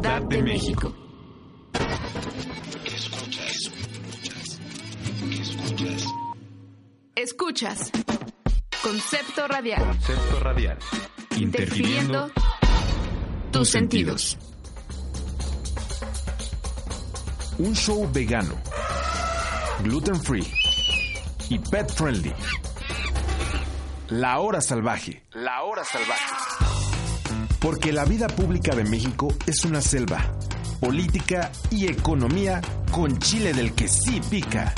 Ciudad de México. Escuchas. Concepto Radial. Concepto radial. Interfiriendo tus sentidos. Un show vegano, gluten free y pet friendly. La hora salvaje. La hora salvaje. Porque la vida pública de México es una selva. Política y economía con chile del que sí pica.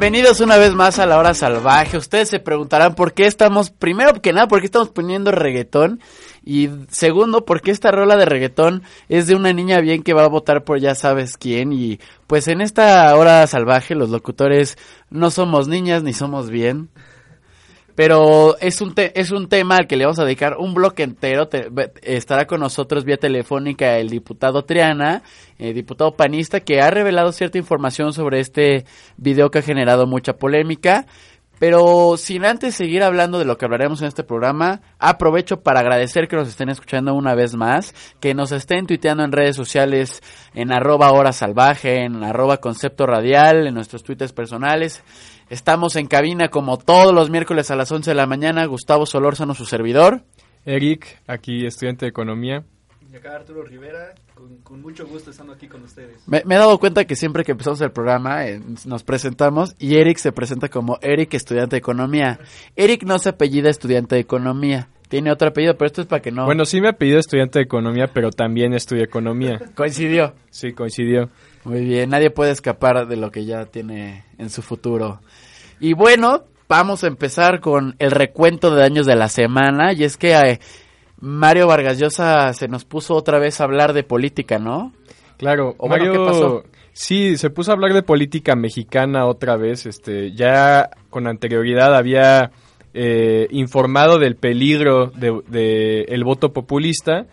Bienvenidos una vez más a la hora salvaje. Ustedes se preguntarán por qué estamos, primero que nada, por qué estamos poniendo reggaetón. Y segundo, por qué esta rola de reggaetón es de una niña bien que va a votar por ya sabes quién. Y pues en esta hora salvaje los locutores no somos niñas ni somos bien. Pero es un, te- es un tema al que le vamos a dedicar un bloque entero. Te- estará con nosotros vía telefónica el diputado Triana, eh, diputado panista, que ha revelado cierta información sobre este video que ha generado mucha polémica. Pero sin antes seguir hablando de lo que hablaremos en este programa, aprovecho para agradecer que nos estén escuchando una vez más, que nos estén tuiteando en redes sociales en arroba hora salvaje, en arroba concepto radial, en nuestros twitters personales. Estamos en cabina como todos los miércoles a las 11 de la mañana. Gustavo Solórzano, su servidor. Eric, aquí estudiante de economía. Y acá Arturo Rivera, con, con mucho gusto estando aquí con ustedes. Me, me he dado cuenta que siempre que empezamos el programa eh, nos presentamos y Eric se presenta como Eric, estudiante de economía. Eric no se apellida estudiante de economía. Tiene otro apellido, pero esto es para que no Bueno, sí me ha pedido estudiante de economía, pero también estudié economía. coincidió. Sí, coincidió. Muy bien, nadie puede escapar de lo que ya tiene en su futuro. Y bueno, vamos a empezar con el recuento de daños de la semana. Y es que eh, Mario Vargas Llosa se nos puso otra vez a hablar de política, ¿no? Claro, O bueno, Mario, ¿qué pasó? sí, se puso a hablar de política mexicana otra vez. Este, ya con anterioridad había eh, informado del peligro de, de voto populista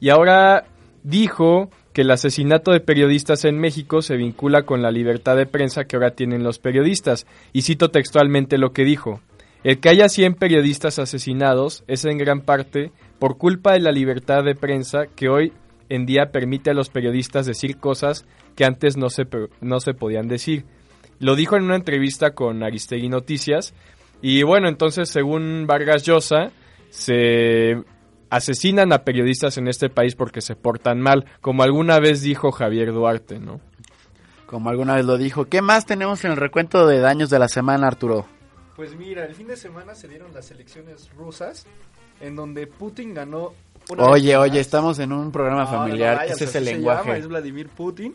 y ahora dijo que el asesinato de periodistas en México se vincula con la libertad de prensa que ahora tienen los periodistas. Y cito textualmente lo que dijo. El que haya 100 periodistas asesinados es en gran parte por culpa de la libertad de prensa que hoy en día permite a los periodistas decir cosas que antes no se, no se podían decir. Lo dijo en una entrevista con Aristegui Noticias. Y bueno, entonces, según Vargas Llosa, se asesinan a periodistas en este país porque se portan mal, como alguna vez dijo Javier Duarte, ¿no? Como alguna vez lo dijo. ¿Qué más tenemos en el recuento de daños de la semana, Arturo? Pues mira, el fin de semana se dieron las elecciones rusas, en donde Putin ganó... una Oye, oye, más. estamos en un programa No, no, no, familiar. Ese es así el se lenguaje. llama, es Vladimir Putin.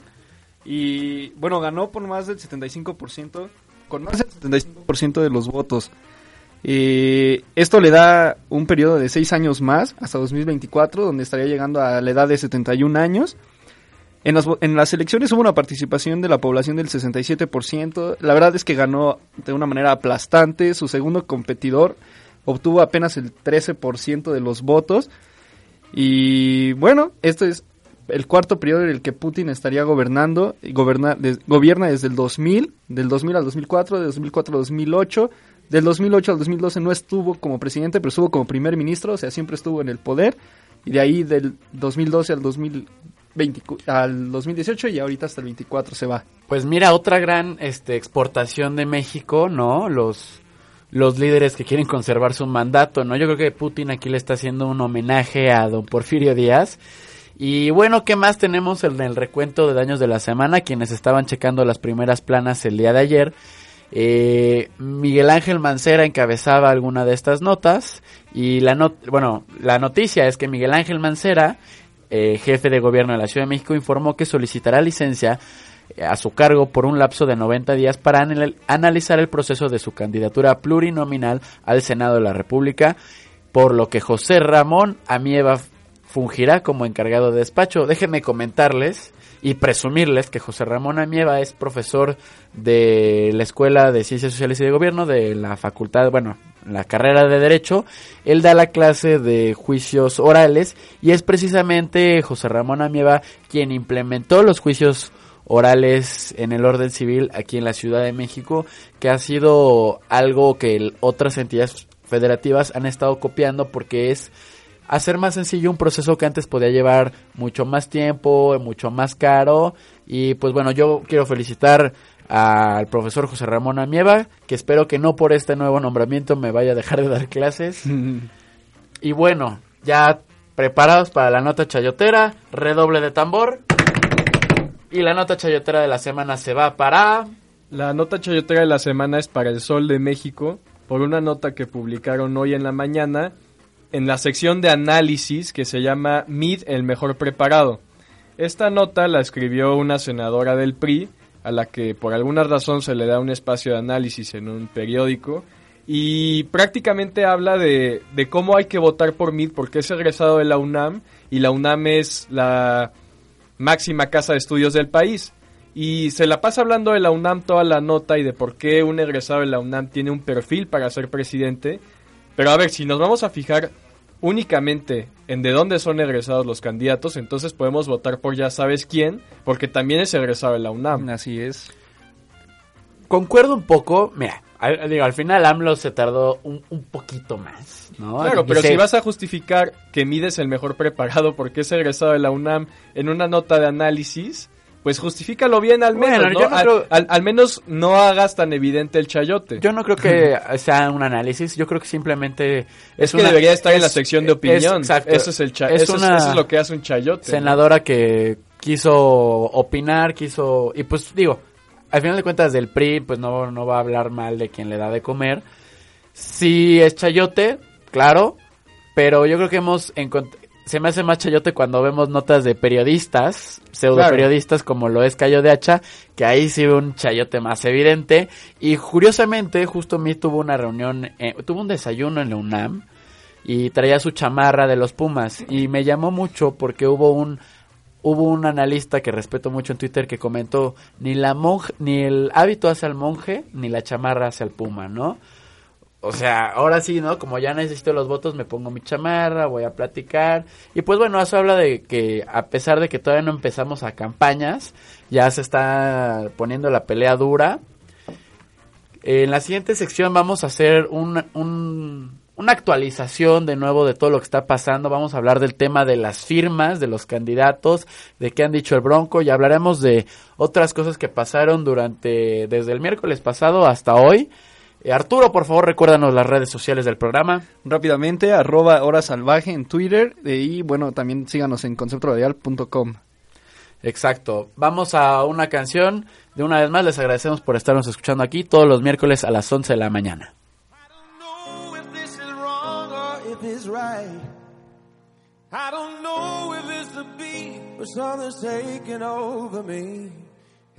Y bueno, ganó por más del 75%, con más del 75% de los votos. Eh, esto le da un periodo de 6 años más, hasta 2024, donde estaría llegando a la edad de 71 años. En las, en las elecciones hubo una participación de la población del 67%. La verdad es que ganó de una manera aplastante. Su segundo competidor obtuvo apenas el 13% de los votos. Y bueno, este es el cuarto periodo en el que Putin estaría gobernando. Goberna, gobierna desde el 2000, del 2000 al 2004, de 2004 al 2008. Del 2008 al 2012 no estuvo como presidente, pero estuvo como primer ministro, o sea, siempre estuvo en el poder. Y de ahí del 2012 al 2020, al 2018 y ahorita hasta el 24 se va. Pues mira, otra gran este, exportación de México, ¿no? Los, los líderes que quieren conservar su mandato, ¿no? Yo creo que Putin aquí le está haciendo un homenaje a don Porfirio Díaz. Y bueno, ¿qué más tenemos en el recuento de daños de la semana? Quienes estaban checando las primeras planas el día de ayer. Eh, Miguel Ángel Mancera encabezaba alguna de estas notas y la not bueno, la noticia es que Miguel Ángel Mancera, eh, jefe de gobierno de la Ciudad de México, informó que solicitará licencia eh, a su cargo por un lapso de 90 días para anal- analizar el proceso de su candidatura plurinominal al Senado de la República, por lo que José Ramón Amieva fungirá como encargado de despacho. Déjenme comentarles y presumirles que José Ramón Amieva es profesor de la Escuela de Ciencias Sociales y de Gobierno de la facultad, bueno, la carrera de Derecho. Él da la clase de juicios orales y es precisamente José Ramón Amieva quien implementó los juicios orales en el orden civil aquí en la Ciudad de México, que ha sido algo que otras entidades federativas han estado copiando porque es hacer más sencillo un proceso que antes podía llevar mucho más tiempo, mucho más caro. Y pues bueno, yo quiero felicitar al profesor José Ramón Amieva, que espero que no por este nuevo nombramiento me vaya a dejar de dar clases. y bueno, ya preparados para la nota chayotera, redoble de tambor. Y la nota chayotera de la semana se va para... La nota chayotera de la semana es para el Sol de México, por una nota que publicaron hoy en la mañana en la sección de análisis que se llama MID el mejor preparado. Esta nota la escribió una senadora del PRI, a la que por alguna razón se le da un espacio de análisis en un periódico, y prácticamente habla de, cómo hay que votar por MID, porque es egresado de la UNAM, y la UNAM es la máxima casa de estudios del país. Y se la pasa hablando de la UNAM toda la nota y de por qué un egresado de la UNAM tiene un perfil para ser presidente. Pero a ver, si nos vamos a fijar únicamente en de dónde son egresados los candidatos, entonces podemos votar por ya sabes quién, porque también es egresado de la UNAM. Así es. Concuerdo un poco, mira, al, digo, al final AMLO se tardó un, un poquito más, ¿no? Claro, pero Dice- si vas a justificar que mides el mejor preparado porque es egresado de la UNAM en una nota de análisis, pues justifícalo bien al menos, Bueno, ¿no? no al, creo- al- al menos no hagas tan evidente el chayote. Yo no creo que sea un análisis, yo creo que simplemente es, que una- debería estar en la sección de es- opinión. exacto. Eso es el cha- Es eso, es, una eso es lo que hace un chayote. ¿no? senadora que quiso opinar, quiso y pues digo, al final de cuentas del PRI pues no, no va a hablar mal de quien le da de comer. Sí es chayote, claro, pero yo creo que hemos encont- se me hace más chayote cuando vemos notas de periodistas, pseudo periodistas como lo es Cayo de Hacha, que ahí sí ve un chayote más evidente. Y curiosamente, justo mi tuvo una reunión, eh, tuvo un desayuno en la UNAM y traía su chamarra de los Pumas. Y me llamó mucho porque hubo un hubo un analista que respeto mucho en Twitter que comentó ni la monje, ni el hábito hace al monje, ni la chamarra hace al puma, ¿no? O sea, ahora sí, ¿no? Como ya necesito los votos, me pongo mi chamarra, voy a platicar. Y pues bueno, eso habla de que a pesar de que todavía no empezamos a campañas, ya se está poniendo la pelea dura. En la siguiente sección vamos a hacer un, un- una actualización de nuevo de todo lo que está pasando. Vamos a hablar del tema de las firmas, de los candidatos, de qué han dicho el Bronco y hablaremos de otras cosas que pasaron durante, desde el miércoles pasado hasta hoy. Eh, Arturo, por favor, recuérdanos las redes sociales del programa. Rápidamente, arroba hora salvaje en Twitter eh, y bueno, también síganos en conceptoradial.com. Exacto. Vamos a una canción. De una vez más, les agradecemos por estarnos escuchando aquí todos los miércoles a las 11 de la mañana. know if this is wrong or if it's right. I don't know if it's the beat or something's taking over me.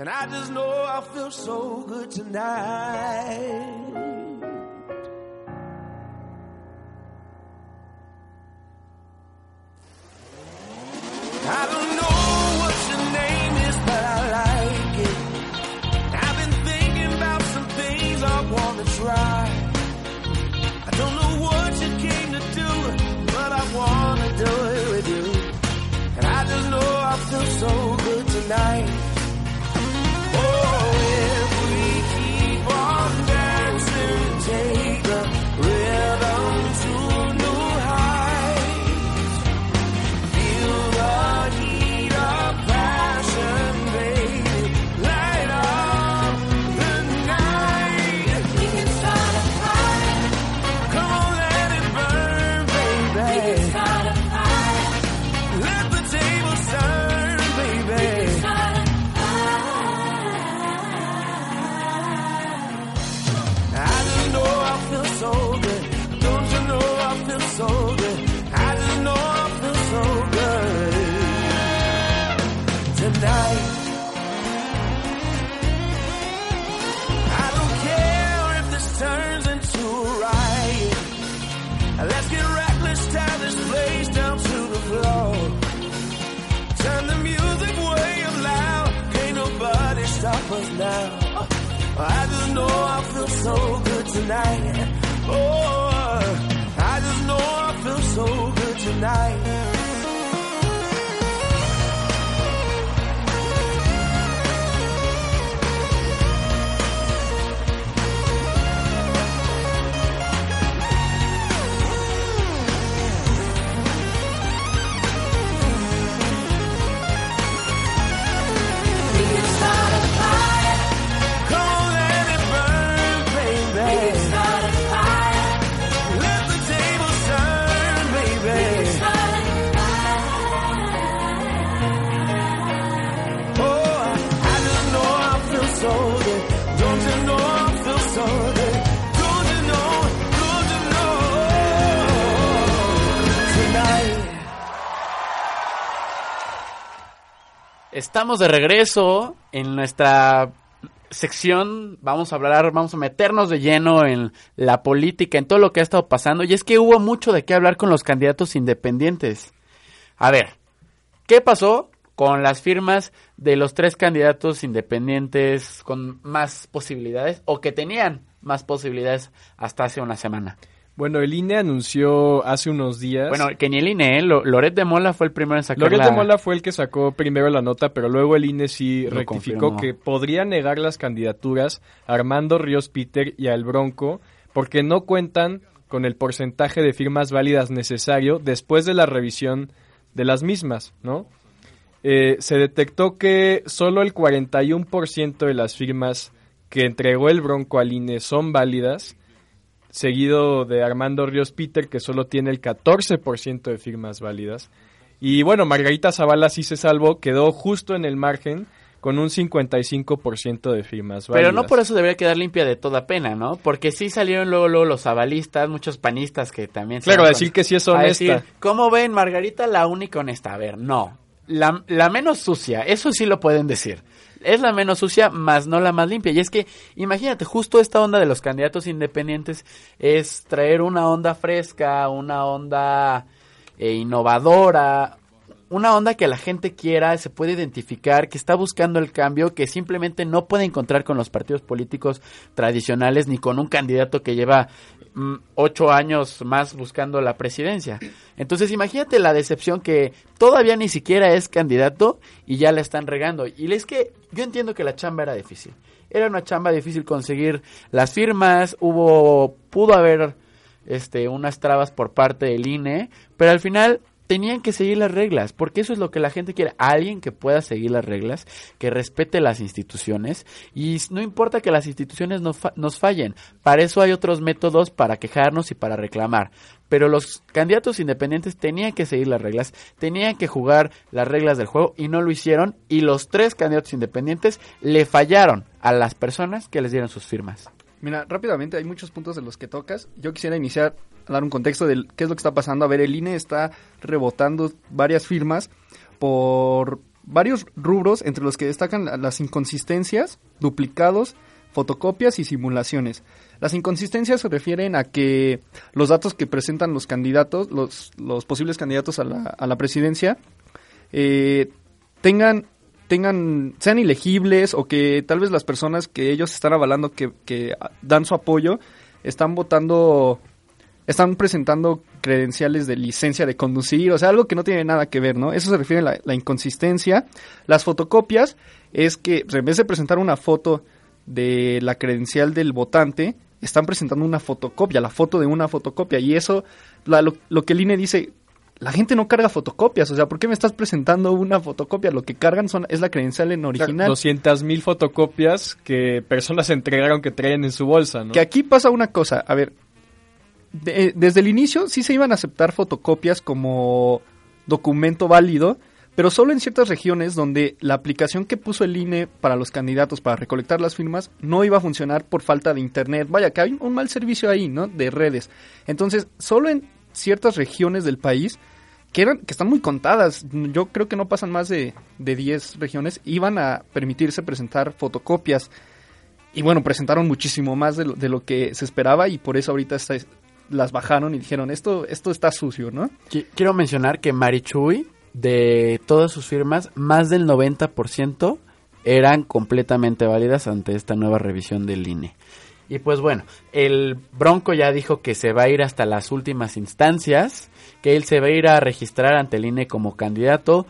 And I just know I feel so good tonight. I don't know tonight. Oh, I just know I feel so good tonight. Estamos de regreso en nuestra sección. Vamos a hablar, vamos a meternos de lleno en la política, en todo lo que ha estado pasando. Y es que hubo mucho de qué hablar con los candidatos independientes. A ver, ¿qué pasó con las firmas de los tres candidatos independientes con más posibilidades o que tenían más posibilidades hasta hace una semana? Bueno, el INE anunció hace unos días. Bueno, que ni el INE, ¿eh? Lo- Loret de Mola fue el primero en sacar Loret la- de Mola fue el que sacó primero la nota, pero luego el INE sí Lo rectificó confirmó. que podría negar las candidaturas a Armando Ríos Peter y al Bronco porque no cuentan con el porcentaje de firmas válidas necesario después de la revisión de las mismas, ¿no? Eh, se detectó que solo el 41% de las firmas que entregó el Bronco al INE son válidas, seguido de Armando Ríos Peter, que solo tiene el 14% de firmas válidas. Y bueno, Margarita Zavala sí se salvó, quedó justo en el margen con un 55% de firmas válidas. Pero no por eso debería quedar limpia de toda pena, ¿no? Porque sí salieron luego, luego los avalistas, muchos panistas que también... Claro, a decir con- que sí es a honesta. decir, ¿Cómo ven, Margarita, la única honesta? A ver, no. La, la menos sucia, eso sí lo pueden decir. Es la menos sucia, más no la más limpia. Y es que, imagínate, justo esta onda de los candidatos independientes es traer una onda fresca, una onda eh, innovadora, una onda que la gente quiera, se puede identificar, que está buscando el cambio, que simplemente no puede encontrar con los partidos políticos tradicionales ni con un candidato que lleva mm, ocho años más buscando la presidencia. Entonces imagínate la decepción que todavía ni siquiera es candidato y ya la están regando. Y es que yo entiendo que la chamba era difícil. Era una chamba difícil conseguir las firmas, hubo, pudo haber este, unas trabas por parte del INE, pero al final tenían que seguir las reglas, porque eso es lo que la gente quiere, alguien que pueda seguir las reglas, que respete las instituciones, y no importa que las instituciones no fa- nos fallen, para eso hay otros métodos para quejarnos y para reclamar, pero los candidatos independientes tenían que seguir las reglas, tenían que jugar las reglas del juego y no lo hicieron, y los tres candidatos independientes le fallaron a las personas que les dieron sus firmas. Mira, rápidamente hay muchos puntos de los que tocas. Yo quisiera iniciar a dar un contexto de qué es lo que está pasando. A ver, el INE está rebotando varias firmas por varios rubros, entre los que destacan la- las inconsistencias, duplicados, fotocopias y simulaciones. Las inconsistencias se refieren a que los datos que presentan los candidatos, los, los posibles candidatos a la, a la presidencia, eh, tengan tengan sean ilegibles o que tal vez las personas que ellos están avalando que, que dan su apoyo están votando están presentando credenciales de licencia de conducir, o sea, algo que no tiene nada que ver, ¿no? Eso se refiere a la, inconsistencia. Las fotocopias es que en vez de presentar una foto de la credencial del votante, están presentando una fotocopia, la foto de una fotocopia. Y eso, la- lo, lo que el INE dice, la gente no carga fotocopias, o sea, ¿por qué me estás presentando una fotocopia? Lo que cargan son, es la credencial en original. 200 mil fotocopias que personas entregaron que traen en su bolsa, ¿no? Que aquí pasa una cosa, a ver, de- desde el inicio sí se iban a aceptar fotocopias como documento válido, pero solo en ciertas regiones donde la aplicación que puso el INE para los candidatos para recolectar las firmas no iba a funcionar por falta de internet. Vaya, que hay un mal servicio ahí, ¿no? De redes. Entonces, solo en ciertas regiones del país que eran que están muy contadas, yo creo que no pasan más de, de 10 regiones, iban a permitirse presentar fotocopias. Y bueno, presentaron muchísimo más de lo, de lo que se esperaba y por eso ahorita las bajaron y dijeron, esto, esto está sucio, ¿no? Qui- Quiero mencionar que Marichuy, de todas sus firmas, más del 90% eran completamente válidas ante esta nueva revisión del INE. Y pues bueno, el Bronco ya dijo que se va a ir hasta las últimas instancias, que él se va a ir a registrar ante el INE como candidato.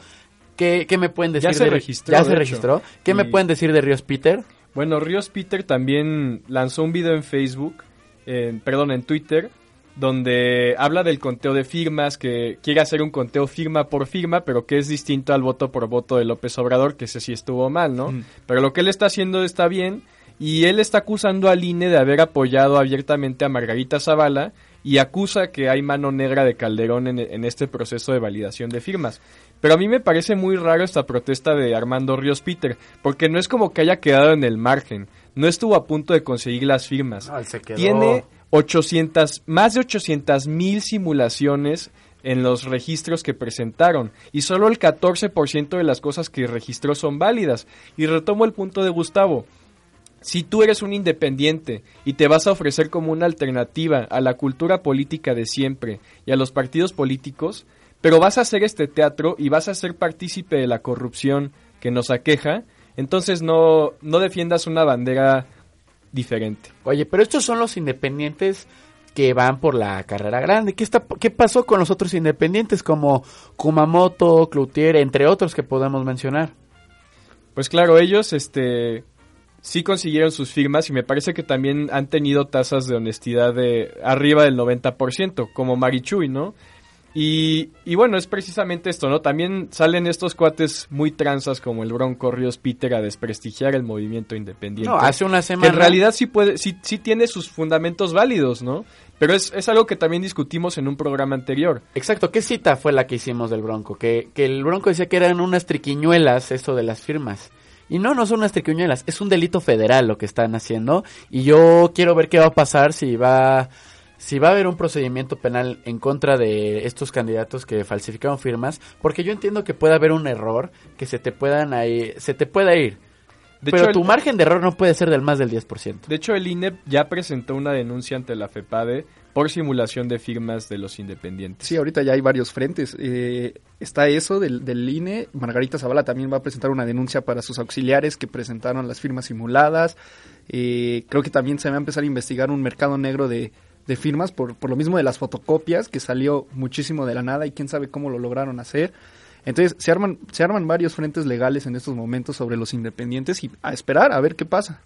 ¿Qué, qué me pueden decir? Ya se de- registró, Ya se registró. ¿Qué me pueden decir de Ríos Peter? Bueno, Ríos Peter también lanzó un video en Facebook, en- perdón, en Twitter, donde habla del conteo de firmas, que quiere hacer un conteo firma por firma, pero que es distinto al voto por voto de López Obrador, que ese sí estuvo mal, ¿no? Mm. Pero lo que él está haciendo está bien, y él está acusando al INE de haber apoyado abiertamente a Margarita Zavala, y acusa que hay mano negra de Calderón en, en este proceso de validación de firmas. Pero a mí me parece muy raro esta protesta de Armando Ríos Peter, porque no es como que haya quedado en el margen, no estuvo a punto de conseguir las firmas. Tiene 800, más de 800 mil simulaciones en los registros que presentaron y solo el 14% de las cosas que registró son válidas. Y retomo el punto de Gustavo. Si tú eres un independiente y te vas a ofrecer como una alternativa a la cultura política de siempre y a los partidos políticos, pero vas a hacer este teatro y vas a ser partícipe de la corrupción que nos aqueja, entonces no, no defiendas una bandera diferente. Oye, pero estos son los independientes que van por la carrera grande. ¿Qué, está, qué pasó con los otros independientes como Kumamoto, Cloutier, entre otros que podemos mencionar? Pues claro, ellos este sí consiguieron sus firmas y me parece que también han tenido tasas de honestidad de arriba del 90%, como Marichuy, ¿no? Y, y bueno, es precisamente esto, ¿no? También salen estos cuates muy tranzas como el Bronco Ríos Peter a desprestigiar el movimiento independiente. No, hace una que semana... en realidad sí puede, sí, sí tiene sus fundamentos válidos, ¿no? Pero es, es algo que también discutimos en un programa anterior. Exacto, ¿qué cita fue la que hicimos del Bronco? Que, que el Bronco decía que eran unas triquiñuelas esto de las firmas. Y no, no son unas triquiñuelas, es un delito federal lo que están haciendo. Y yo quiero ver qué va a pasar si va, si va a haber un procedimiento penal en contra de estos candidatos que falsificaron firmas. Porque yo entiendo que puede haber un error, que se te puedan ahí, se te pueda ir. De pero hecho, tu el- margen de error no puede ser del más del 10%. De hecho, el INE ya presentó una denuncia ante la FEPADE por simulación de firmas de los independientes. Sí, ahorita ya hay varios frentes. Eh, está eso del, del INE. Margarita Zavala también va a presentar una denuncia para sus auxiliares que presentaron las firmas simuladas. Eh, creo que también se va a empezar a investigar un mercado negro de, de firmas por, lo mismo de las fotocopias, que salió muchísimo de la nada y quién sabe cómo lo lograron hacer. Entonces se arman, se arman varios frentes legales en estos momentos sobre los independientes y a esperar a ver qué pasa.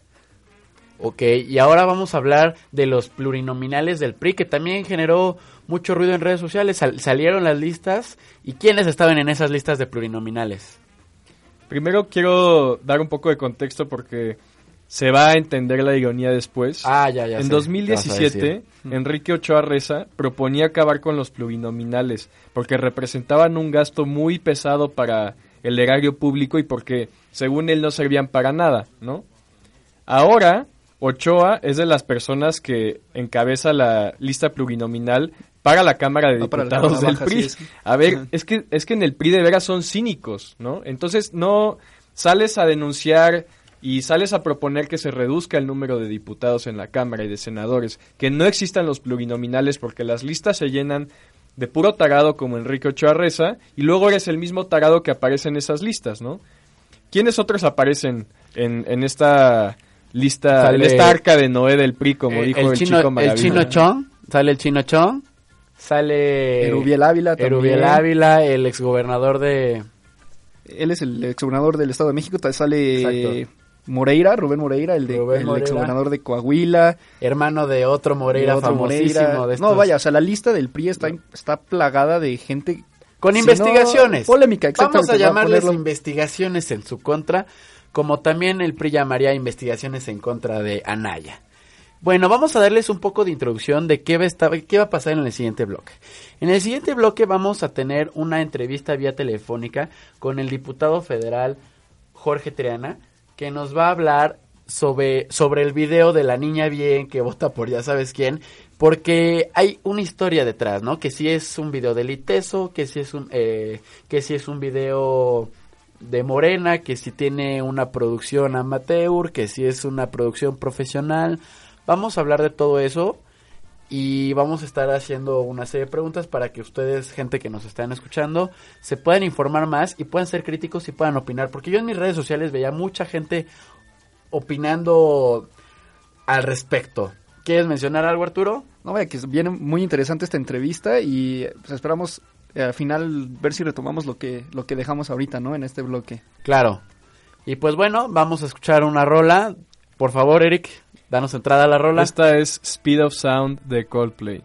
Ok, y ahora vamos a hablar de los plurinominales del PRI, que también generó mucho ruido en redes sociales. Sal- salieron las listas, ¿y quiénes estaban en esas listas de plurinominales? Primero quiero dar un poco de contexto porque se va a entender la ironía después. Ah, ya, ya. en sé, 2017, ¿qué vas a decir? Enrique Ochoa Reza proponía acabar con los plurinominales porque representaban un gasto muy pesado para el erario público y porque, según él, no servían para nada, ¿no? Ahora, Ochoa es de las personas que encabeza la lista plurinominal para la Cámara de Ah, Diputados del Baja, PRI. sí, es. A ver, es que, es que en el PRI de veras son cínicos, ¿no? Entonces no sales a denunciar y sales a proponer que se reduzca el número de diputados en la Cámara y de senadores, que no existan los plurinominales porque las listas se llenan de puro tarado como Enrique Ochoa Reza y luego eres el mismo tarado que aparece en esas listas, ¿no? ¿Quiénes otros aparecen en, en esta lista, Sale- en esta arca de Noé del PRI, como Eh, dijo el, el, chino, chico el chino Chong, sale el chino Chong, Sale Erubiel Ávila también. Erubiel Ávila, el exgobernador de... Él es el exgobernador del Estado de México. También sale Exacto. Moreira, Rubén Moreira, el, de, Rubén el Moreira. exgobernador de Coahuila. Hermano de otro Moreira de otro famosísimo. Moreira. de No, vaya, o sea, la lista del PRI está, está plagada de gente... Con si investigaciones. no, polémica, Vamos exactamente. a voy llamarles ponerlo. investigaciones en su contra, como también el PRI llamaría investigaciones en contra de Anaya. Bueno, vamos a darles un poco de introducción de qué va, a estar- qué va a pasar en el siguiente bloque. En el siguiente bloque vamos a tener una entrevista vía telefónica con el diputado federal Jorge Triana, que nos va a hablar sobre, sobre el video de la niña bien que vota por ya sabes quién, porque hay una historia detrás, ¿no? Que si es un video del ITESO, que si es un, eh, que si es un video de Morena, que si tiene una producción amateur, que si es una producción profesional. Vamos a hablar de todo eso y vamos a estar haciendo una serie de preguntas para que ustedes, gente que nos están escuchando, se puedan informar más y puedan ser críticos y puedan opinar. Porque yo en mis redes sociales veía mucha gente opinando al respecto. ¿Quieres mencionar algo, Arturo? No, vaya, que viene muy interesante esta entrevista y pues, esperamos al final ver si retomamos lo que, lo que dejamos ahorita, ¿no? En este bloque. Claro. Y pues bueno, vamos a escuchar una rola. Por favor, Eric, danos entrada a la rola. Esta es Speed of Sound de Coldplay.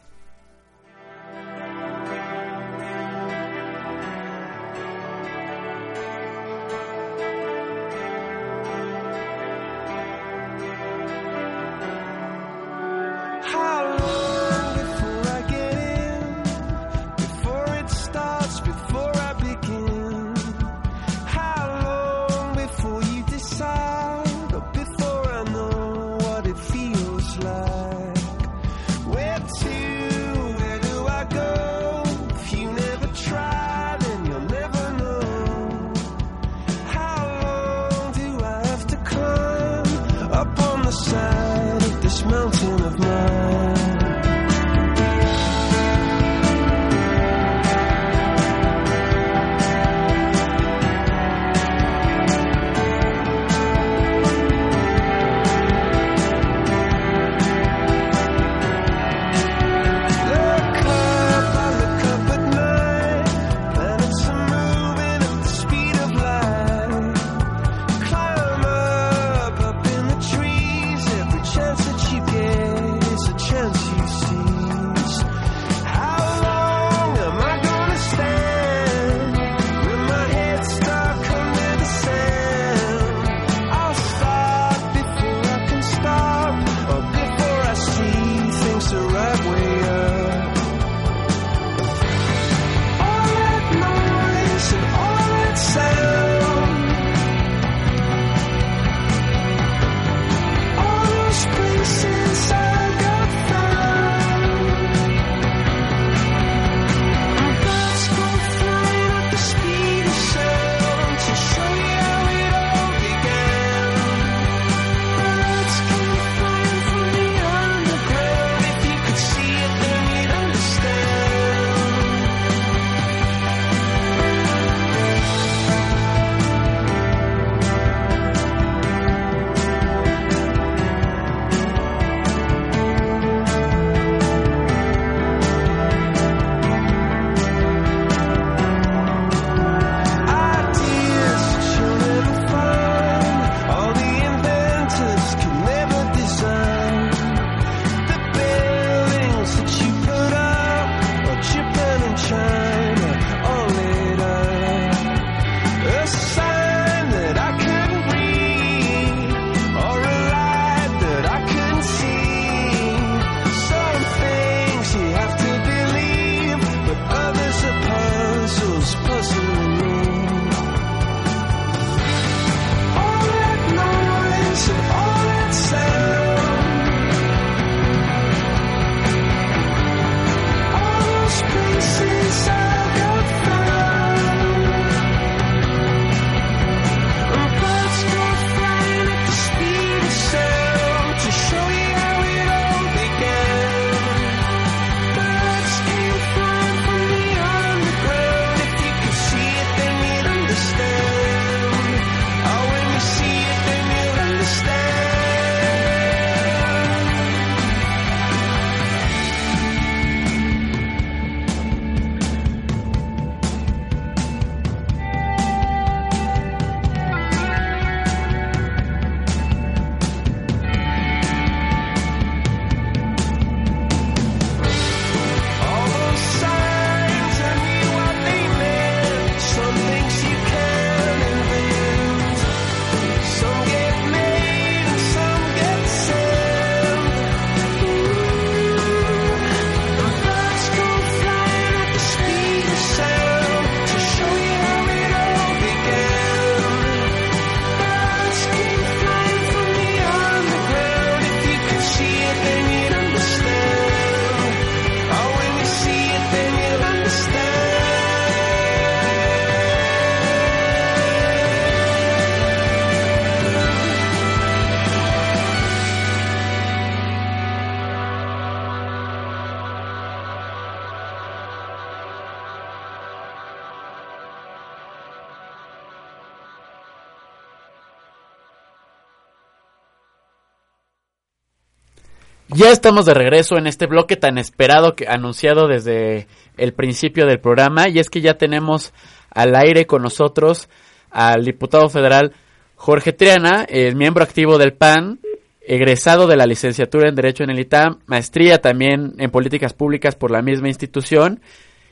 Ya estamos de regreso en este bloque tan esperado que anunciado desde el principio del programa y es que ya tenemos al aire con nosotros al diputado federal Jorge Triana, el miembro activo del PAN, egresado de la licenciatura en Derecho en el ITAM, maestría también en políticas públicas por la misma institución.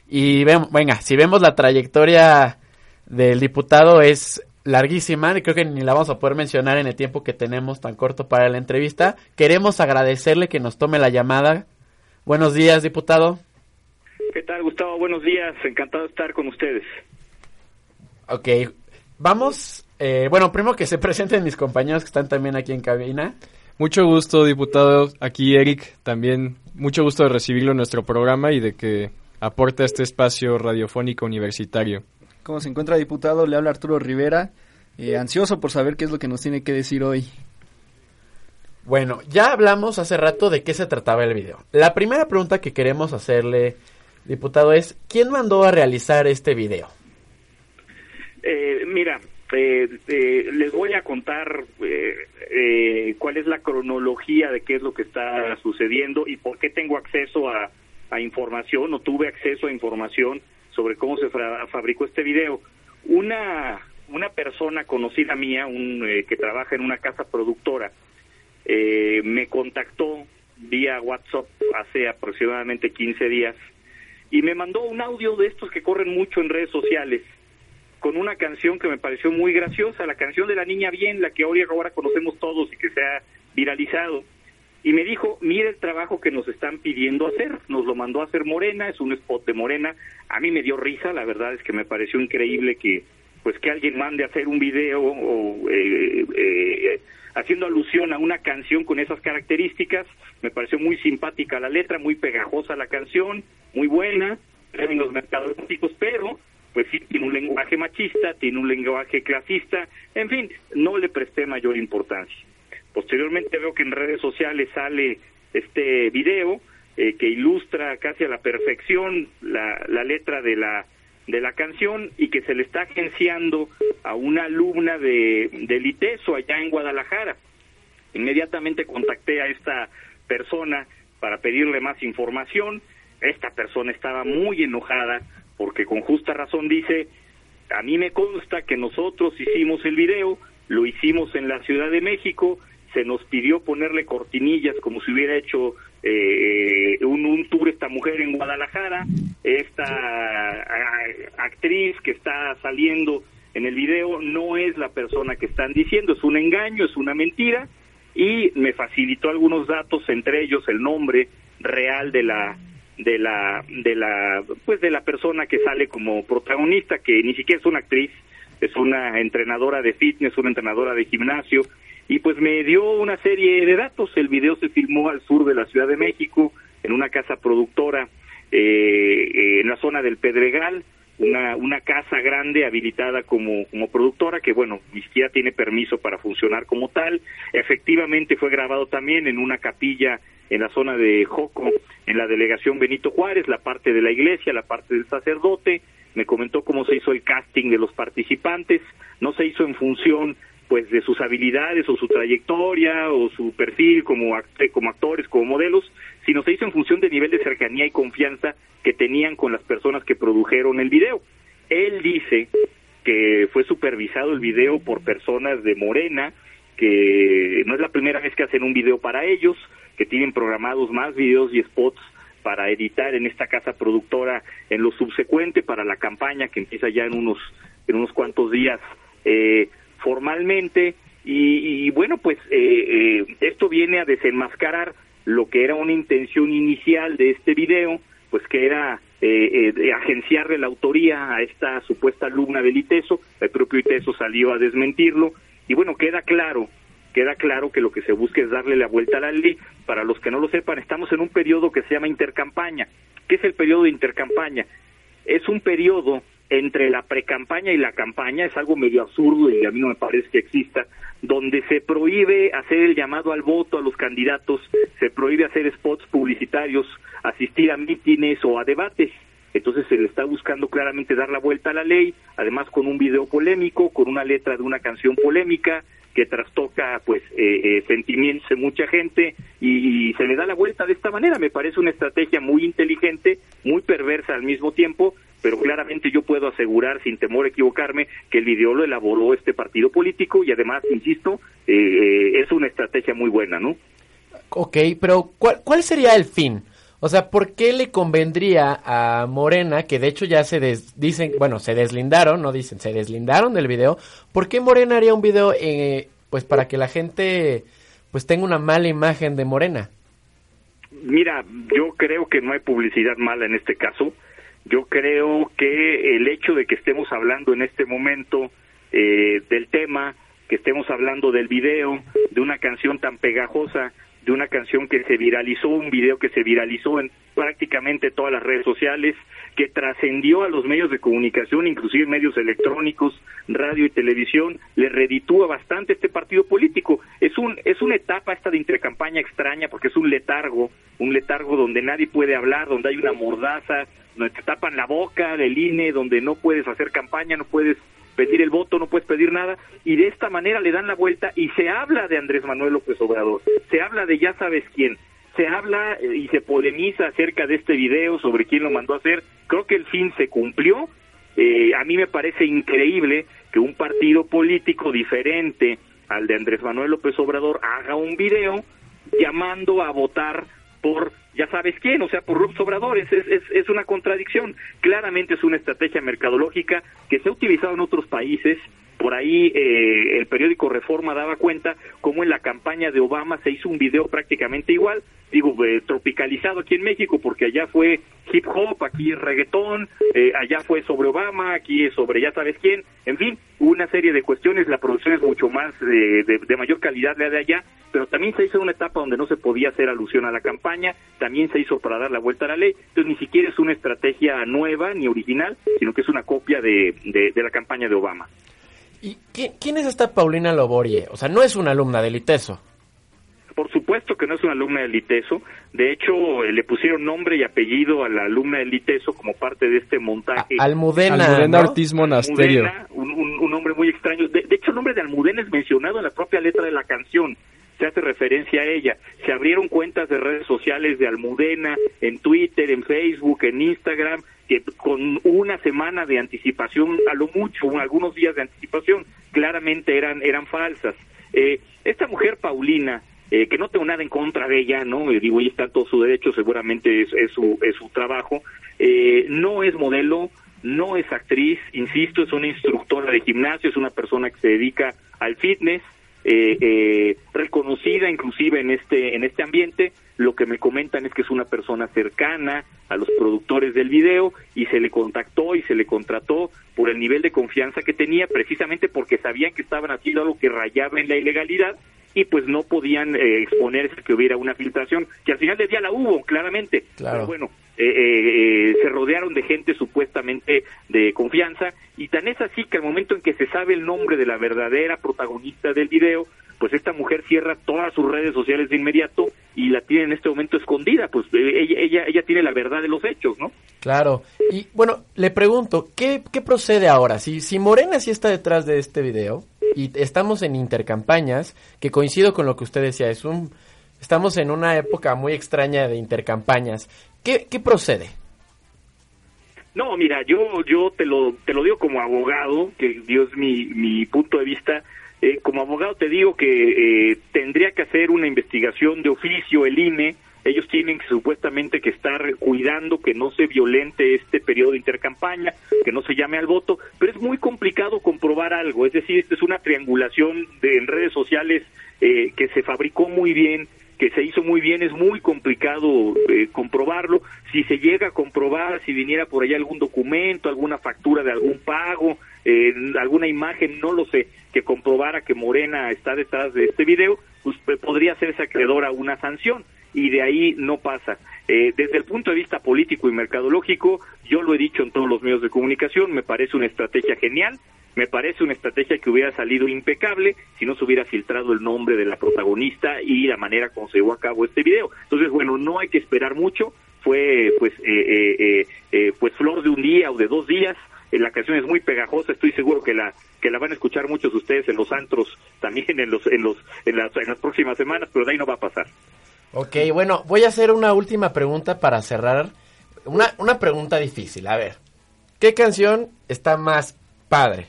Y ven- venga, si vemos la trayectoria del diputado es larguísima, y creo que ni la vamos a poder mencionar en el tiempo que tenemos tan corto para la entrevista. Queremos agradecerle que nos tome la llamada. Buenos días, diputado. ¿Qué tal, Gustavo? Buenos días. Encantado de estar con ustedes. Ok, vamos, eh, bueno, primero que se presenten mis compañeros que están también aquí en cabina. Mucho gusto, diputado. Aquí Eric, también mucho gusto de recibirlo en nuestro programa y de que aporte a este espacio radiofónico universitario. ¿Cómo se encuentra, diputado? Le habla Arturo Rivera, eh, ansioso por saber qué es lo que nos tiene que decir hoy. Bueno, ya hablamos hace rato de qué se trataba el video. La primera pregunta que queremos hacerle, diputado, es ¿quién mandó a realizar este video? Eh, mira, eh, eh, les voy a contar eh, eh, cuál es la cronología de qué es lo que está sucediendo y por qué tengo acceso a, a información o tuve acceso a información sobre cómo se fabricó este video. Una, una persona conocida mía, un, eh, que trabaja en una casa productora, eh, me contactó vía WhatsApp hace aproximadamente 15 días y me mandó un audio de estos que corren mucho en redes sociales con una canción que me pareció muy graciosa, la canción de la niña bien, la que ahora conocemos todos y que se ha viralizado. Y me dijo, mire el trabajo que nos están pidiendo hacer, nos lo mandó a hacer Morena, es un spot de Morena, a mí me dio risa, la verdad es que me pareció increíble que pues que alguien mande a hacer un video o, eh, eh, haciendo alusión a una canción con esas características, me pareció muy simpática la letra, muy pegajosa la canción, muy buena, en los mercadológicos, pero pues sí tiene un lenguaje machista, tiene un lenguaje clasista, en fin, no le presté mayor importancia. Posteriormente veo que en redes sociales sale este video eh, que ilustra casi a la perfección la, la letra de la de la canción y que se le está agenciando a una alumna de del ITESO allá en Guadalajara. Inmediatamente contacté a esta persona para pedirle más información. Esta persona estaba muy enojada porque con justa razón dice, a mí me consta que nosotros hicimos el video, lo hicimos en la Ciudad de México, se nos pidió ponerle cortinillas como si hubiera hecho eh, un, un tour esta mujer en Guadalajara, esta actriz que está saliendo en el video no es la persona que están diciendo, es un engaño, es una mentira y me facilitó algunos datos, entre ellos el nombre real de la de la de la pues de la persona que sale como protagonista que ni siquiera es una actriz es una entrenadora de fitness una entrenadora de gimnasio y pues me dio una serie de datos el video se filmó al sur de la Ciudad de México en una casa productora eh, eh, en la zona del Pedregal una, una casa grande habilitada como, como productora que bueno, ni siquiera tiene permiso para funcionar como tal. Efectivamente fue grabado también en una capilla en la zona de Joco, en la delegación Benito Juárez, la parte de la iglesia, la parte del sacerdote. Me comentó cómo se hizo el casting de los participantes. No se hizo en función pues de sus habilidades o su trayectoria o su perfil como, act- como actores, como modelos, sino se hizo en función del nivel de cercanía y confianza que tenían con las personas que produjeron el video. Él dice que fue supervisado el video por personas de Morena, que no es la primera vez que hacen un video para ellos, que tienen programados más videos y spots para editar en esta casa productora en lo subsecuente para la campaña que empieza ya en unos en unos cuantos días eh, formalmente y, bueno pues eh, eh, esto viene a desenmascarar lo que era una intención inicial de este video pues que era eh, eh, agenciarle la autoría a esta supuesta alumna del ITESO el propio ITESO salió a desmentirlo y bueno queda claro queda claro que lo que se busca es darle la vuelta a la ley. Para los que no lo sepan, estamos en un periodo que se llama intercampaña. ¿Qué es el periodo de intercampaña? Es un periodo entre la precampaña y la campaña, es algo medio absurdo y a mí no me parece que exista, donde se prohíbe hacer el llamado al voto a los candidatos, se prohíbe hacer spots publicitarios, asistir a mítines o a debates. Entonces se le está buscando claramente dar la vuelta a la ley, además con un video polémico, con una letra de una canción polémica, que trastoca pues eh, eh, sentimientos de mucha gente y, y se le da la vuelta de esta manera. Me parece una estrategia muy inteligente, muy perversa al mismo tiempo, pero claramente yo puedo asegurar sin temor a equivocarme que el video lo elaboró este partido político y además, insisto, eh, eh, es una estrategia muy buena, ¿no? Ok, pero ¿cuál, ¿cuál sería el fin? O sea, ¿por qué le convendría a Morena, que de hecho ya se des- dicen, bueno, se deslindaron, no dicen, se deslindaron del video, ¿por qué Morena haría un video eh, pues para que la gente pues tenga una mala imagen de Morena? Mira, yo creo que no hay publicidad mala en este caso. Yo creo que el hecho de que estemos hablando en este momento eh, del tema, que estemos hablando del video, de una canción tan pegajosa, de una canción que se viralizó, un video que se viralizó en prácticamente todas las redes sociales, que trascendió a los medios de comunicación, inclusive medios electrónicos, radio y televisión, le reditúa bastante este partido político. Es un es una etapa esta de intercampaña extraña porque es un letargo, un letargo donde nadie puede hablar, donde hay una mordaza, donde te tapan la boca del INE, donde no puedes hacer campaña, no puedes pedir el voto, no puedes pedir nada, y de esta manera le dan la vuelta y se habla de Andrés Manuel López Obrador, se habla de ya sabes quién, se habla eh, y se polemiza acerca de este video, sobre quién lo mandó a hacer, creo que el fin se cumplió, Eh, a mí me parece increíble que un partido político diferente al de Andrés Manuel López Obrador haga un video llamando a votar por ya sabes quién, o sea, por López Obrador, es, es- es una contradicción. Claramente es una estrategia mercadológica que se ha utilizado en otros países. Por ahí eh, el periódico Reforma daba cuenta cómo en la campaña de Obama se hizo un video prácticamente igual, digo, eh, tropicalizado aquí en México, porque allá fue hip hop, aquí es reggaetón, eh, allá fue sobre Obama, aquí es sobre ya sabes quién, en fin, una serie de cuestiones, la producción es mucho más eh, de, de mayor calidad de allá, pero también se hizo una etapa donde no se podía hacer alusión a la campaña, también se hizo para dar la vuelta a la ley, entonces ni siquiera es una estrategia nueva ni original, sino que es una copia de, de, de la campaña de Obama. ¿Y qui- quién es esta Paulina Loborie? O sea, no es una alumna del ITESO. Por supuesto que no es una alumna del ITESO. De hecho, eh, le pusieron nombre y apellido a la alumna del ITESO como parte de este montaje. Almudena, Almudena ¿no? Ortiz Monasterio. Almudena, un, un- un nombre muy extraño. De, de hecho, el nombre de Almudena es mencionado en la propia letra de la canción. Se hace referencia a ella. Se abrieron cuentas de redes sociales de Almudena en Twitter, en Facebook, en Instagram, que con una semana de anticipación, a lo mucho, un- algunos días de anticipación, claramente eran, eran falsas. Eh, esta mujer Paulina, eh, que no tengo nada en contra de ella, ¿no? Eh, digo, ella está todo su derecho, seguramente es, es su, es su trabajo. Eh, no es modelo, no es actriz, insisto, es una instructora de gimnasio, es una persona que se dedica al fitness, eh, eh, reconocida inclusive en este en este ambiente. Lo que me comentan es que es una persona cercana a los productores del video y se le contactó y se le contrató por el nivel de confianza que tenía, precisamente porque sabían que estaban haciendo algo que rayaba en la ilegalidad y pues no podían eh, exponerse que hubiera una filtración, que al final del día la hubo, claramente. Claro. Pero bueno, eh, eh, eh, se rodearon de gente supuestamente de confianza y tan es así que al momento en que se sabe el nombre de la verdadera protagonista del video, pues esta mujer cierra todas sus redes sociales de inmediato y la tiene en este momento escondida, pues eh, ella, ella, ella tiene la verdad de los hechos, ¿no? Claro. Y bueno, le pregunto, ¿qué, qué procede ahora? Si, si Morena sí está detrás de este video y estamos en intercampañas, que coincido con lo que usted decía, es un, estamos en una época muy extraña de intercampañas, ¿qué, qué procede? No, mira, yo yo te lo te lo digo como abogado, que Dios mi mi punto de vista. Eh, como abogado te digo que eh, tendría que hacer una investigación de oficio el INE. Ellos tienen que, supuestamente que estar cuidando que no se violente este periodo de intercampaña, que no se llame al voto, pero es muy complicado comprobar algo. Es decir, esta es una triangulación de, en redes sociales eh, que se fabricó muy bien, que se hizo muy bien, es muy complicado eh, comprobarlo. Si se llega a comprobar, si viniera por allá algún documento, alguna factura de algún pago, eh, alguna imagen, no lo sé, que comprobara que Morena está detrás de este video, pues eh, podría hacerse acreedor a una sanción y de ahí no pasa. Eh, desde el punto de vista político y mercadológico, yo lo he dicho en todos los medios de comunicación, me parece una estrategia genial, me parece una estrategia que hubiera salido impecable si no se hubiera filtrado el nombre de la protagonista y la manera como se llevó a cabo este video. Entonces, bueno, no hay que esperar mucho, fue pues eh, eh, eh, eh, pues flor de un día o de dos días la canción es muy pegajosa, estoy seguro que la que la van a escuchar muchos de ustedes en los antros, también en los en los en las, en las próximas semanas, pero de ahí no va a pasar. Ok, bueno, voy a hacer una última pregunta para cerrar. Una, una pregunta difícil, a ver. ¿Qué canción está más padre?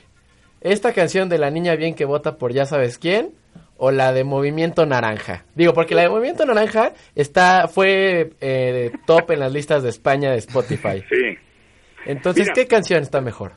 ¿Esta canción de la niña bien que vota por ya sabes quién? ¿O la de Movimiento Naranja? Digo, porque la de Movimiento Naranja está, fue eh, top en las listas de España de Spotify. Sí. Entonces, Mira. ¿qué canción está mejor?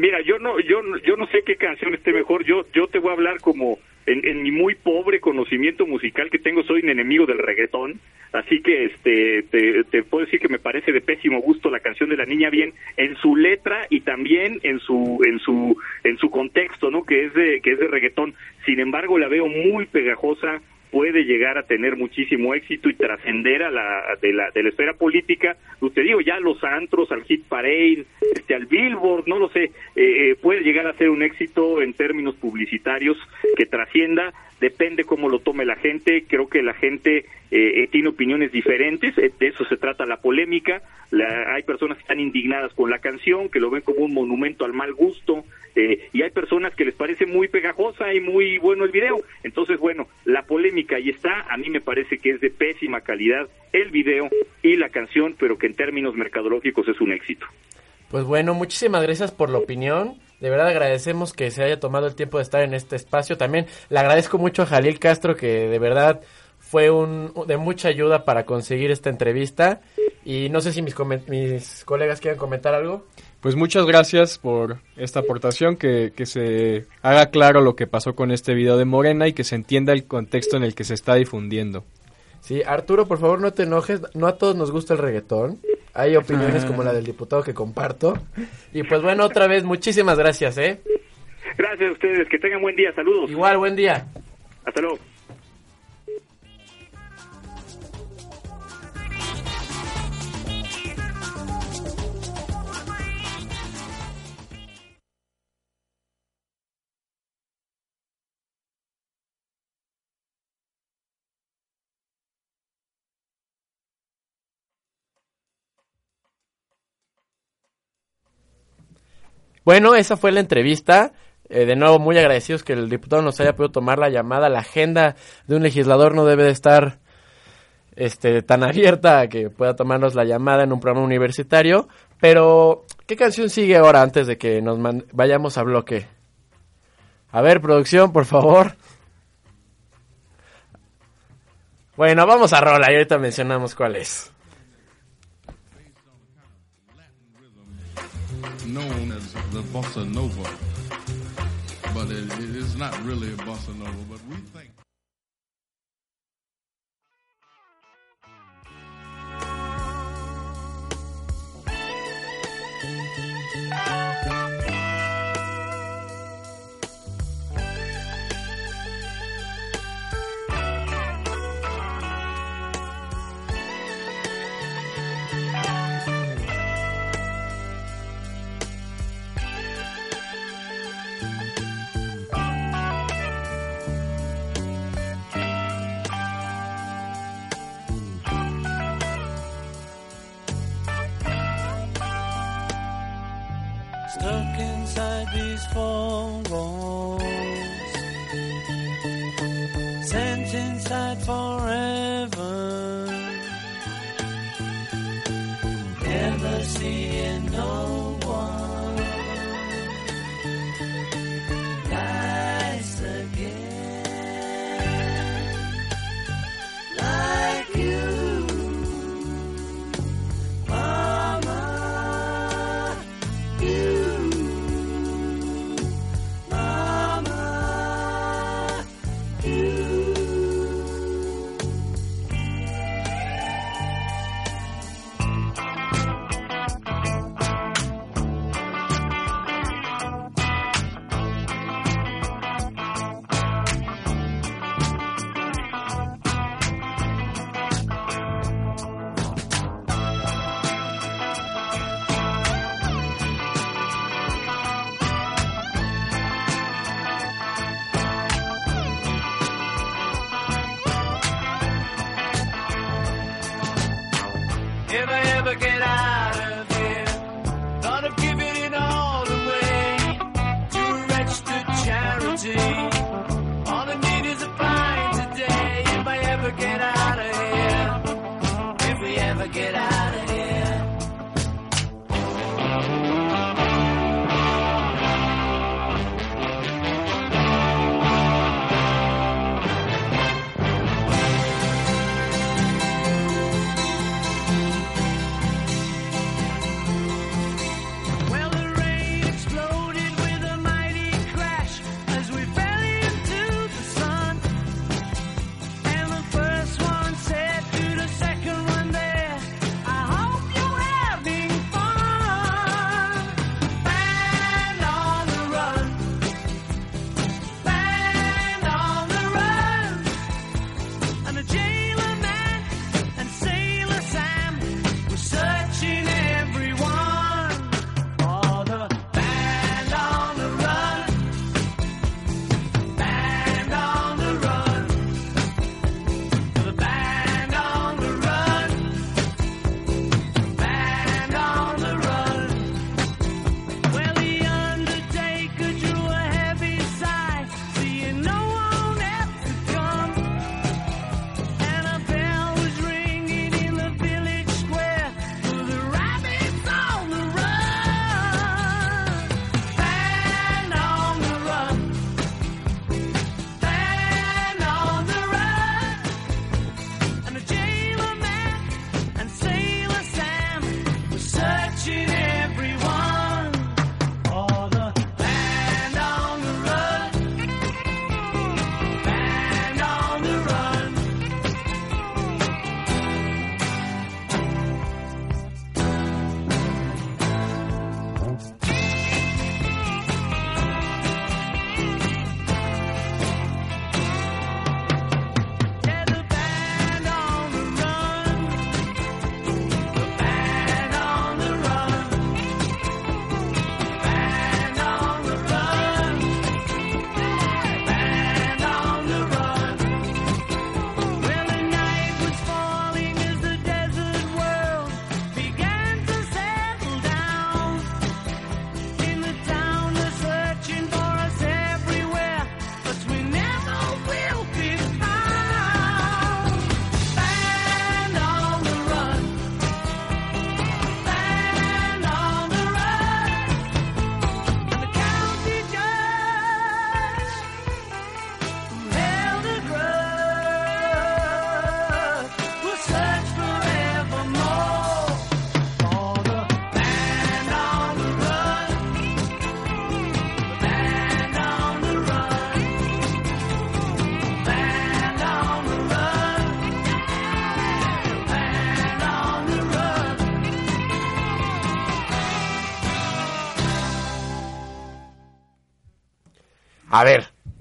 Mira, yo no, yo, yo no sé qué canción esté mejor. Yo, yo te voy a hablar como en, en mi muy pobre conocimiento musical que tengo. Soy un enemigo del reggaetón, así que este, te, te puedo decir que me parece de pésimo gusto la canción de la niña bien en su letra y también en su, en su, en su contexto, ¿no? Que es de, que es de reggaetón. Sin embargo, la veo muy pegajosa puede llegar a tener muchísimo éxito y trascender a la de la de la esfera política. Usted digo ya los antros al hit parade este al billboard no lo sé eh, eh, puede llegar a ser un éxito en términos publicitarios que trascienda. Depende cómo lo tome la gente. Creo que la gente eh, eh, tiene opiniones diferentes. Eh, de eso se trata la polémica. La- hay personas que están indignadas con la canción que lo ven como un monumento al mal gusto eh, y hay personas que les parece muy pegajosa y muy bueno el video. Entonces, bueno, la polémica ahí está. A mí me parece que es de pésima calidad el video y la canción, pero que en términos mercadológicos es un éxito. Pues bueno, muchísimas gracias por la opinión. De verdad agradecemos que se haya tomado el tiempo de estar en este espacio. También le agradezco mucho a Jalil Castro que de verdad fue un, de mucha ayuda para conseguir esta entrevista. Y no sé si mis, mis colegas quieran comentar algo. Pues muchas gracias por esta aportación, que, que se haga claro lo que pasó con este video de Morena y que se entienda el contexto en el que se está difundiendo. Sí, Arturo, por favor no te enojes. No a todos nos gusta el reggaetón. Hay opiniones como la del diputado que comparto. Y pues bueno, otra vez, muchísimas gracias, ¿eh? Gracias a ustedes, que tengan buen día, saludos. Igual, buen día. Hasta luego. Bueno, esa fue la entrevista. Eh, de nuevo, muy agradecidos que el diputado nos haya podido tomar la llamada. La agenda de un legislador no debe de estar este, tan abierta que pueda tomarnos la llamada en un programa universitario. Pero, ¿qué canción sigue ahora antes de que nos vayamos a bloque? A ver, producción, por favor. Bueno, vamos a rola y ahorita mencionamos cuál es. Known as the bossa nova, but it, it is not really a bossa nova. But we think. Inside these four walls,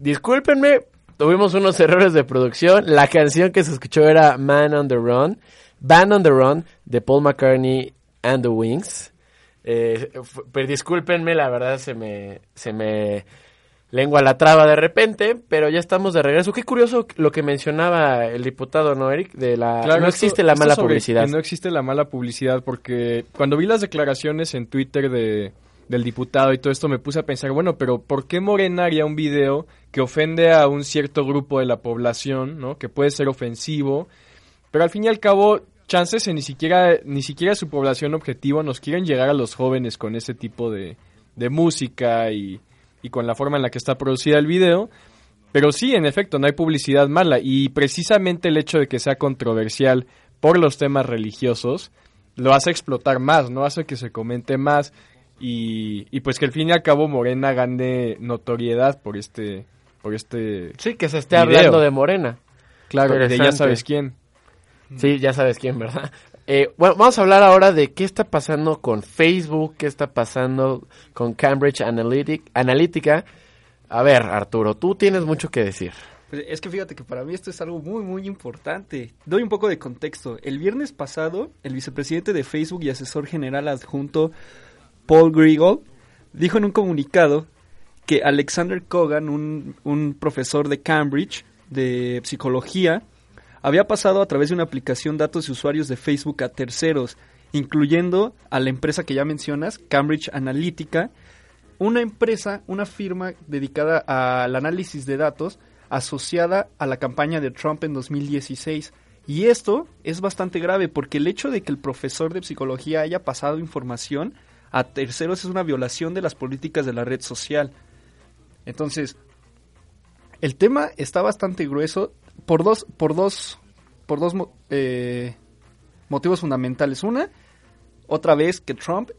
discúlpenme, tuvimos unos errores de producción. La canción que se escuchó era Man on the Run, Band on the Run de Paul McCartney and the Wings. Eh, pero discúlpenme, la verdad se me, se me lengua la traba de repente, pero ya estamos de regreso. Qué curioso lo que mencionaba el diputado, ¿no, Eric? De la, Claro, no esto- existe la mala publicidad. que No existe la mala publicidad porque cuando vi las declaraciones en Twitter de, del diputado y todo esto me puse a pensar, bueno, pero ¿por qué Morena haría un video que ofende a un cierto grupo de la población. Que puede ser ofensivo, pero al fin y al cabo chances en ni siquiera ni siquiera su población objetivo nos quieren llegar a los jóvenes con ese tipo de, música y, y con la forma en la que está producida el video. Pero sí, en efecto, no hay publicidad mala. Y precisamente el hecho de que sea controversial por los temas religiosos lo hace explotar más, ¿no? Hace que se comente más. Y, y pues que al fin y al cabo Morena gane notoriedad por este. Por este Sí, que se esté video. hablando de Morena. Claro, de ya sabes quién. Sí, ya sabes quién, ¿verdad? Eh, bueno, vamos a hablar ahora de qué está pasando con Facebook, qué está pasando con Cambridge Analytic, Analytica. A ver, Arturo, tú tienes mucho que decir. Pues es que fíjate que para mí esto es algo muy, muy importante. Doy un poco de contexto. El viernes pasado, el vicepresidente de Facebook y asesor general adjunto Paul Grigol dijo en un comunicado que Alexander Kogan, un, un profesor de Cambridge de psicología, había pasado a través de una aplicación datos de usuarios de Facebook a terceros, incluyendo a la empresa que ya mencionas, Cambridge Analytica, una empresa, una firma dedicada al análisis de datos asociada a la campaña de Trump en 2016. Y esto es bastante grave porque el hecho de que el profesor de psicología haya pasado información a terceros es una violación de las políticas de la red social. Entonces, el tema está bastante grueso por dos, por dos, por dos eh, motivos fundamentales. Una, otra vez que Trump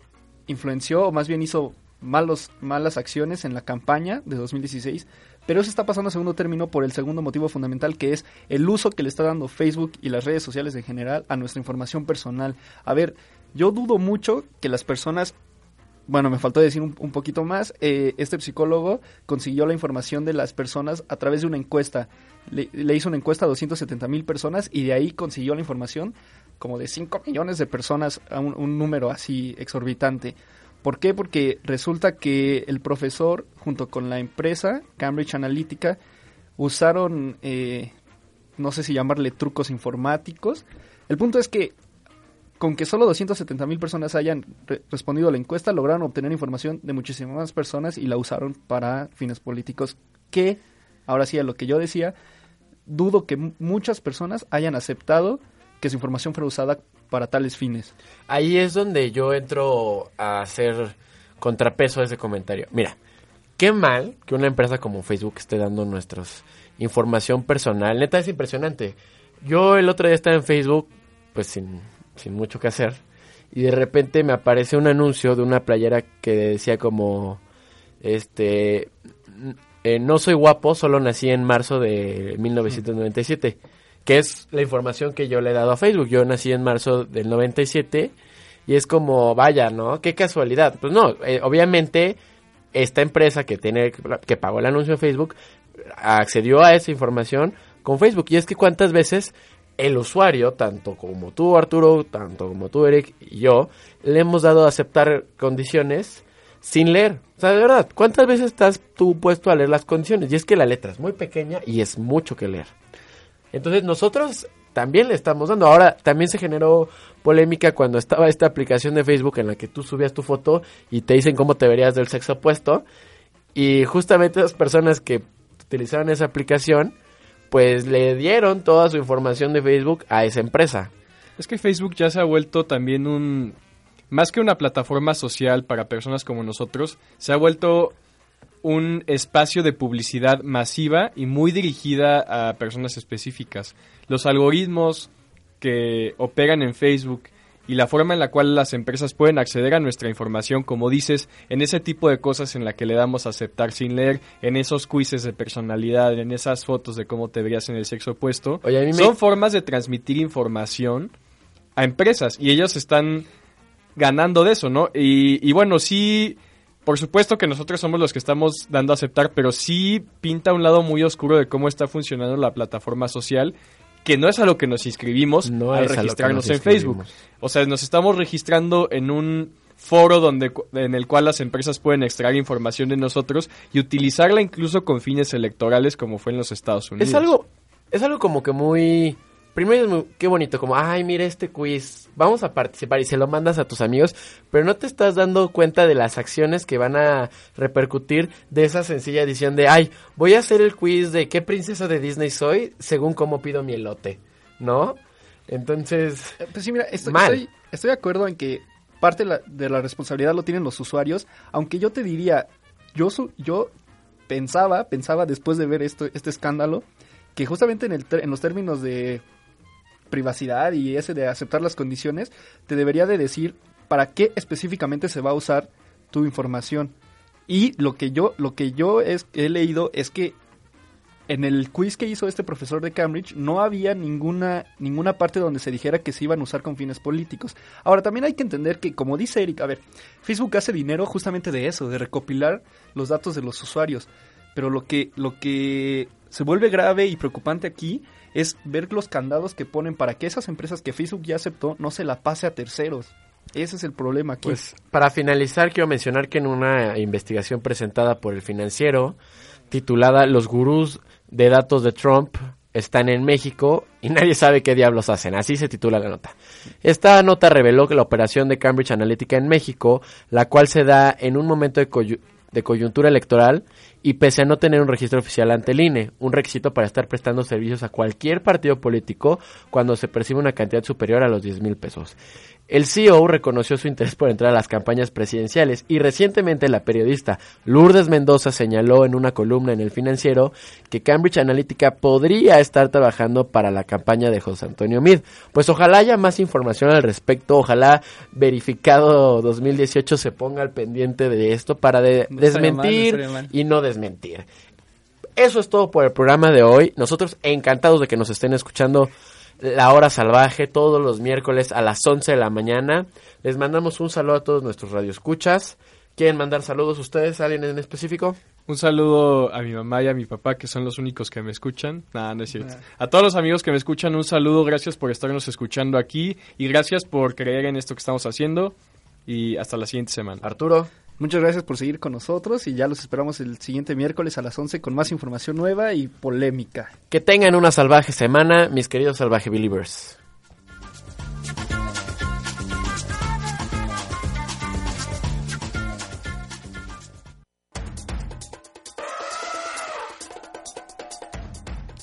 influenció, o más bien hizo malos, malas acciones en la campaña de 2016, pero eso está pasando a segundo término por el segundo motivo fundamental, que es el uso que le está dando Facebook y las redes sociales en general a nuestra información personal. A ver, yo dudo mucho que las personas bueno, me faltó decir un, poquito más. Eh, este psicólogo consiguió la información de las personas a través de una encuesta. Le, hizo una encuesta a 270 mil personas y de ahí consiguió la información como de 5 millones de personas, a un, un número así exorbitante. ¿Por qué? Porque resulta que el profesor, junto con la empresa Cambridge Analytica, usaron, eh, no sé si llamarle trucos informáticos. El punto es que con que solo 270 mil personas hayan re- respondido a la encuesta, lograron obtener información de muchísimas más personas y la usaron para fines políticos que, ahora sí a lo que yo decía, dudo que mu- muchas personas hayan aceptado que su información fuera usada para tales fines. Ahí es donde yo entro a hacer contrapeso a ese comentario. Mira, qué mal que una empresa como Facebook esté dando nuestra información personal. Neta, es impresionante. Yo el otro día estaba en Facebook, pues sin, sin mucho que hacer, y de repente me aparece un anuncio de una playera que decía como, este, eh, no soy guapo, solo nací en marzo de 1997, que es la información que yo le he dado a Facebook. Yo nací en marzo del 97 y es como, vaya, ¿no? Qué casualidad. Pues no, eh, obviamente esta empresa que tiene que pagó el anuncio en Facebook accedió a esa información con Facebook y es que cuántas veces el usuario, tanto como tú Arturo, tanto como tú Eric y yo, le hemos dado a aceptar condiciones sin leer. O sea, de verdad, ¿cuántas veces estás tú puesto a leer las condiciones? Y es que la letra es muy pequeña y es mucho que leer. Entonces nosotros también le estamos dando. Ahora también se generó polémica cuando estaba esta aplicación de Facebook en la que tú subías tu foto y te dicen cómo te verías del sexo opuesto. Y justamente esas personas que utilizaron esa aplicación, pues le dieron toda su información de Facebook a esa empresa. Es que Facebook ya se ha vuelto también un... Más que una plataforma social para personas como nosotros, se ha vuelto un espacio de publicidad masiva y muy dirigida a personas específicas. Los algoritmos que operan en Facebook y la forma en la cual las empresas pueden acceder a nuestra información, como dices, en ese tipo de cosas en la que le damos a aceptar sin leer, en esos quizzes de personalidad, en esas fotos de cómo te verías en el sexo opuesto, Oye, me- son formas de transmitir información a empresas y ellos están ganando de eso, ¿no? Y, y bueno, sí, por supuesto que nosotros somos los que estamos dando a aceptar, pero sí pinta un lado muy oscuro de cómo está funcionando la plataforma social, que no es a lo que nos inscribimos No al registrarnos nos en Facebook. O sea, nos estamos registrando en un foro donde cu- en el cual las empresas pueden extraer información de nosotros y utilizarla incluso con fines electorales como fue en los Estados Unidos. Es algo, es algo como que muy... Primero es muy, qué bonito, como, ay, mira este quiz, vamos a participar y se lo mandas a tus amigos, pero no te estás dando cuenta de las acciones que van a repercutir de esa sencilla edición de, ay, voy a hacer el quiz de qué princesa de Disney soy según cómo pido mi elote, ¿no? Entonces, Eh, Pues sí, mira, estoy, Mal. estoy, estoy de acuerdo en que parte de la, de la responsabilidad lo tienen los usuarios, aunque yo te diría, yo, su- yo pensaba, pensaba después de ver esto, este escándalo, que justamente en, el en los términos de privacidad y ese de aceptar las condiciones, te debería de decir para qué específicamente se va a usar tu información. Y lo que yo, lo que yo es, he leído es que en el quiz que hizo este profesor de Cambridge no había ninguna, ninguna parte donde se dijera que se iban a usar con fines políticos. Ahora, también hay que entender que, como dice Eric, a ver, Facebook hace dinero justamente de eso, de recopilar los datos de los usuarios. Pero lo que, lo que se vuelve grave y preocupante aquí es ver los candados que ponen para que esas empresas que Facebook ya aceptó no se la pase a terceros. Ese es el problema aquí. Pues para finalizar, quiero mencionar que en una investigación presentada por el financiero, titulada Los gurús de datos de Trump están en México y nadie sabe qué diablos hacen. Así se titula la nota. Esta nota reveló que la operación de Cambridge Analytica en México, la cual se da en un momento de, coyu- de coyuntura electoral y pese a no tener un registro oficial ante el INE, un requisito para estar prestando servicios a cualquier partido político cuando se percibe una cantidad superior a los 10 mil pesos. El CEO reconoció su interés por entrar a las campañas presidenciales y recientemente la periodista Lourdes Mendoza señaló en una columna en el financiero que Cambridge Analytica podría estar trabajando para la campaña de José Antonio Mid. Pues ojalá haya más información al respecto, ojalá verificado 2018 se ponga al pendiente de esto para de- No estaría mal, no desmentir y no desmentir. Eso es todo por el programa de hoy. Nosotros encantados de que nos estén escuchando La Hora Salvaje todos los miércoles a las 11 de la mañana. Les mandamos un saludo a todos nuestros radioescuchas. ¿Quieren mandar saludos ustedes? ¿Alguien en específico? Un saludo a mi mamá y a mi papá, que son los únicos que me escuchan. Nada, no es cierto. A todos los amigos que me escuchan, un saludo. Gracias por estarnos escuchando aquí. Y gracias por creer en esto que estamos haciendo. Y hasta la siguiente semana. Arturo. Muchas gracias por seguir con nosotros y ya los esperamos el siguiente miércoles a las 11 con más información nueva y polémica. Que tengan una salvaje semana, mis queridos salvaje believers.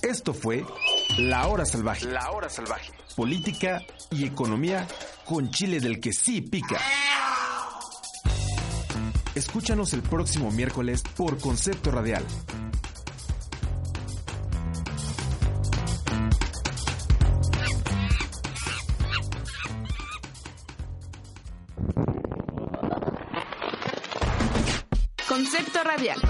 Esto fue La Hora Salvaje. La Hora Salvaje. Política y economía con chile del que sí pica. Escúchanos el próximo miércoles por Concepto Radial. Concepto radial.